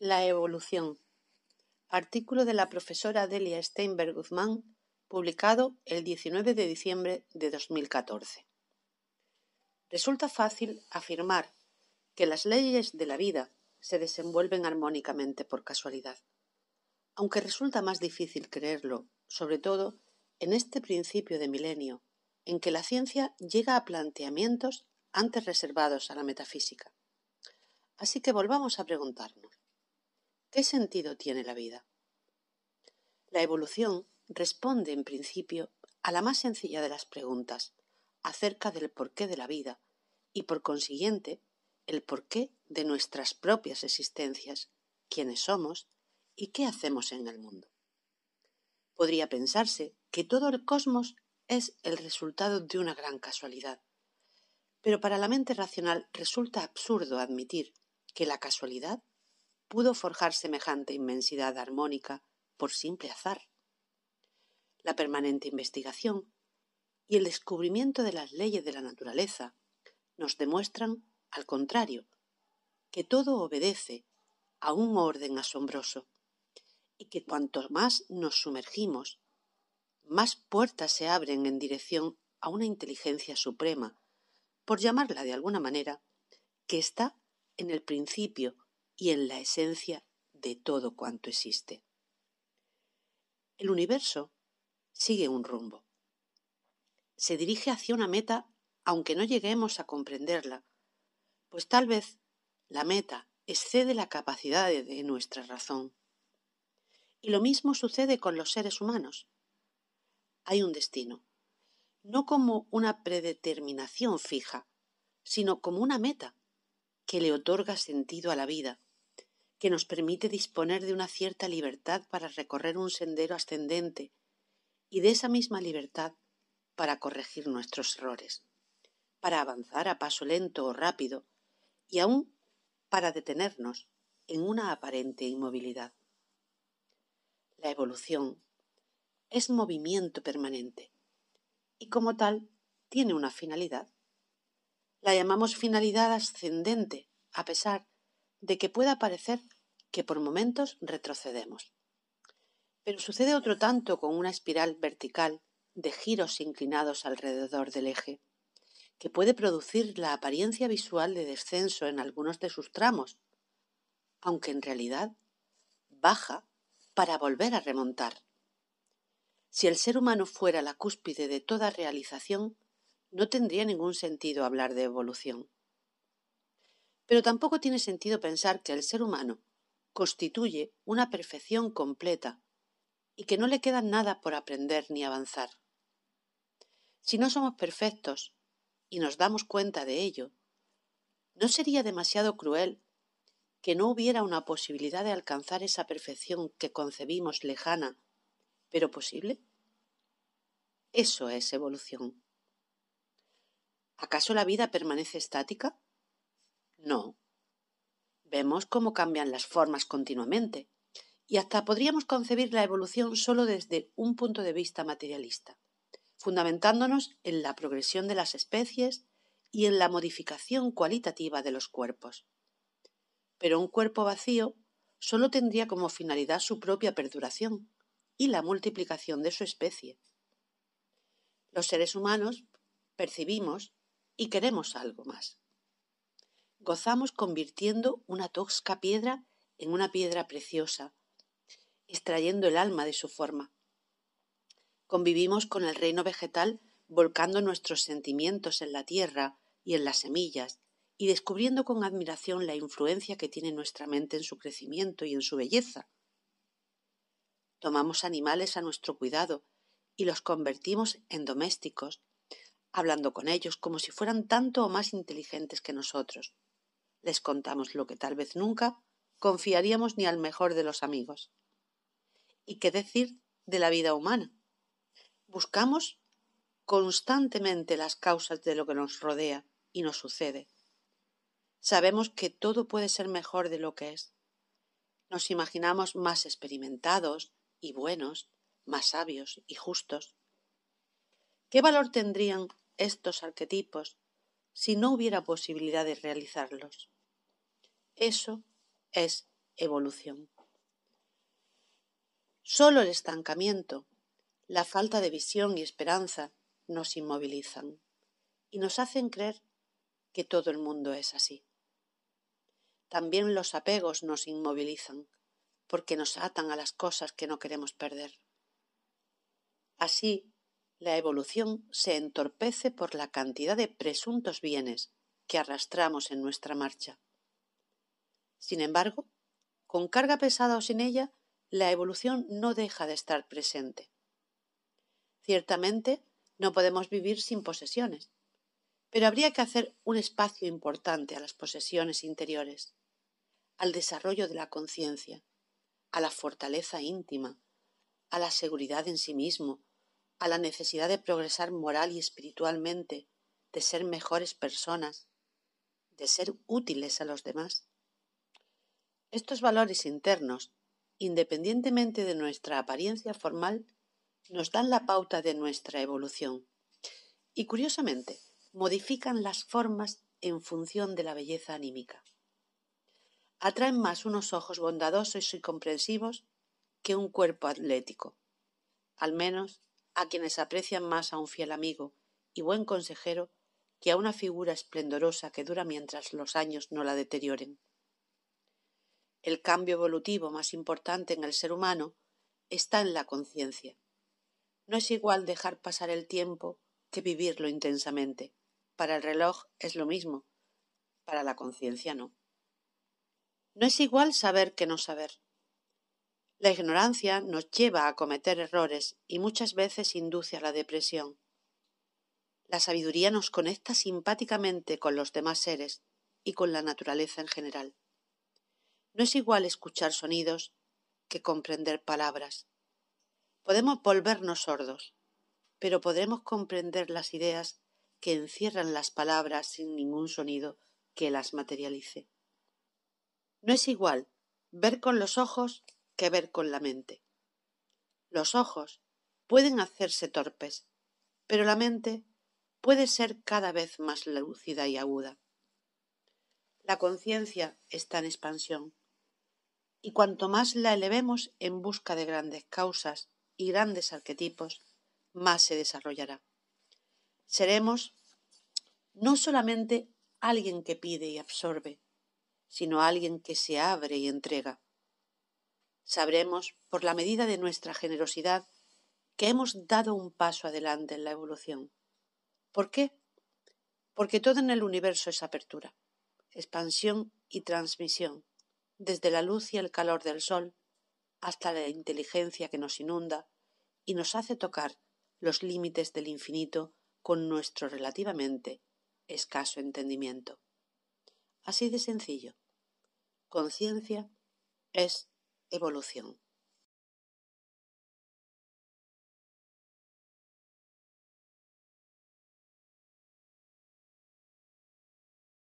La evolución. Artículo de la profesora Delia Steinberg Guzmán, publicado el 19 de diciembre de 2014. Resulta fácil afirmar que las leyes de la vida se desenvuelven armónicamente por casualidad, aunque resulta más difícil creerlo, sobre todo en este principio de milenio, en que la ciencia llega a planteamientos antes reservados a la metafísica. Así que volvamos a preguntarnos, ¿qué sentido tiene la vida? La evolución responde en principio a la más sencilla de las preguntas acerca del porqué de la vida y por consiguiente el porqué de nuestras propias existencias, quiénes somos y qué hacemos en el mundo. Podría pensarse que todo el cosmos es el resultado de una gran casualidad, pero para la mente racional resulta absurdo admitir que la casualidad pudo forjar semejante inmensidad armónica por simple azar. La permanente investigación y el descubrimiento de las leyes de la naturaleza nos demuestran, al contrario, que todo obedece a un orden asombroso y que cuanto más nos sumergimos, más puertas se abren en dirección a una inteligencia suprema, por llamarla de alguna manera, que está en el principio y en la esencia de todo cuanto existe. El universo sigue un rumbo. Se dirige hacia una meta aunque no lleguemos a comprenderla, pues tal vez la meta excede la capacidad de nuestra razón. Y lo mismo sucede con los seres humanos. Hay un destino, no como una predeterminación fija, sino como una meta que le otorga sentido a la vida, que nos permite disponer de una cierta libertad para recorrer un sendero ascendente y de esa misma libertad para corregir nuestros errores, para avanzar a paso lento o rápido y aún para detenernos en una aparente inmovilidad. La evolución es movimiento permanente y como tal tiene una finalidad. La llamamos finalidad ascendente, a pesar de que pueda parecer que por momentos retrocedemos. Pero sucede otro tanto con una espiral vertical de giros inclinados alrededor del eje, que puede producir la apariencia visual de descenso en algunos de sus tramos, aunque en realidad baja para volver a remontar. Si el ser humano fuera la cúspide de toda realización, no tendría ningún sentido hablar de evolución. Pero tampoco tiene sentido pensar que el ser humano constituye una perfección completa y que no le queda nada por aprender ni avanzar. Si no somos perfectos y nos damos cuenta de ello, ¿no sería demasiado cruel que no hubiera una posibilidad de alcanzar esa perfección que concebimos lejana, pero posible? Eso es evolución. ¿Acaso la vida permanece estática? No. Vemos cómo cambian las formas continuamente y hasta podríamos concebir la evolución solo desde un punto de vista materialista, fundamentándonos en la progresión de las especies y en la modificación cualitativa de los cuerpos. Pero un cuerpo vacío solo tendría como finalidad su propia perduración y la multiplicación de su especie. Los seres humanos percibimos y queremos algo más. Gozamos convirtiendo una tosca piedra en una piedra preciosa, extrayendo el alma de su forma. Convivimos con el reino vegetal volcando nuestros sentimientos en la tierra y en las semillas y descubriendo con admiración la influencia que tiene nuestra mente en su crecimiento y en su belleza. Tomamos animales a nuestro cuidado y los convertimos en domésticos hablando con ellos como si fueran tanto o más inteligentes que nosotros. Les contamos lo que tal vez nunca confiaríamos ni al mejor de los amigos. ¿Y qué decir de la vida humana? Buscamos constantemente las causas de lo que nos rodea y nos sucede. Sabemos que todo puede ser mejor de lo que es. Nos imaginamos más experimentados y buenos, más sabios y justos. ¿Qué valor tendrían estos arquetipos si no hubiera posibilidad de realizarlos? Eso es evolución. Solo el estancamiento, la falta de visión y esperanza nos inmovilizan y nos hacen creer que todo el mundo es así. También los apegos nos inmovilizan porque nos atan a las cosas que no queremos perder. Así, la evolución se entorpece por la cantidad de presuntos bienes que arrastramos en nuestra marcha. Sin embargo, con carga pesada o sin ella, la evolución no deja de estar presente. Ciertamente, no podemos vivir sin posesiones, pero habría que hacer un espacio importante a las posesiones interiores, al desarrollo de la conciencia, a la fortaleza íntima, a la seguridad en sí mismo, a la necesidad de progresar moral y espiritualmente, de ser mejores personas, de ser útiles a los demás. Estos valores internos, independientemente de nuestra apariencia formal, nos dan la pauta de nuestra evolución y, curiosamente, modifican las formas en función de la belleza anímica. Atraen más unos ojos bondadosos y comprensivos que un cuerpo atlético, al menos a quienes aprecian más a un fiel amigo y buen consejero que a una figura esplendorosa que dura mientras los años no la deterioren. El cambio evolutivo más importante en el ser humano está en la conciencia. No es igual dejar pasar el tiempo que vivirlo intensamente. Para el reloj es lo mismo, para la conciencia no. No es igual saber que no saber. La ignorancia nos lleva a cometer errores y muchas veces induce a la depresión. La sabiduría nos conecta simpáticamente con los demás seres y con la naturaleza en general. No es igual escuchar sonidos que comprender palabras. Podemos volvernos sordos, pero podremos comprender las ideas que encierran las palabras sin ningún sonido que las materialice. No es igual ver con los ojos que ver con la mente. Los ojos pueden hacerse torpes, pero la mente puede ser cada vez más lúcida y aguda. La conciencia está en expansión, y cuanto más la elevemos en busca de grandes causas y grandes arquetipos, más se desarrollará. Seremos no solamente alguien que pide y absorbe, sino alguien que se abre y entrega. Sabremos, por la medida de nuestra generosidad, que hemos dado un paso adelante en la evolución. ¿Por qué? Porque todo en el universo es apertura, expansión y transmisión, desde la luz y el calor del sol hasta la inteligencia que nos inunda y nos hace tocar los límites del infinito con nuestro relativamente escaso entendimiento. Así de sencillo. Conciencia es evolución.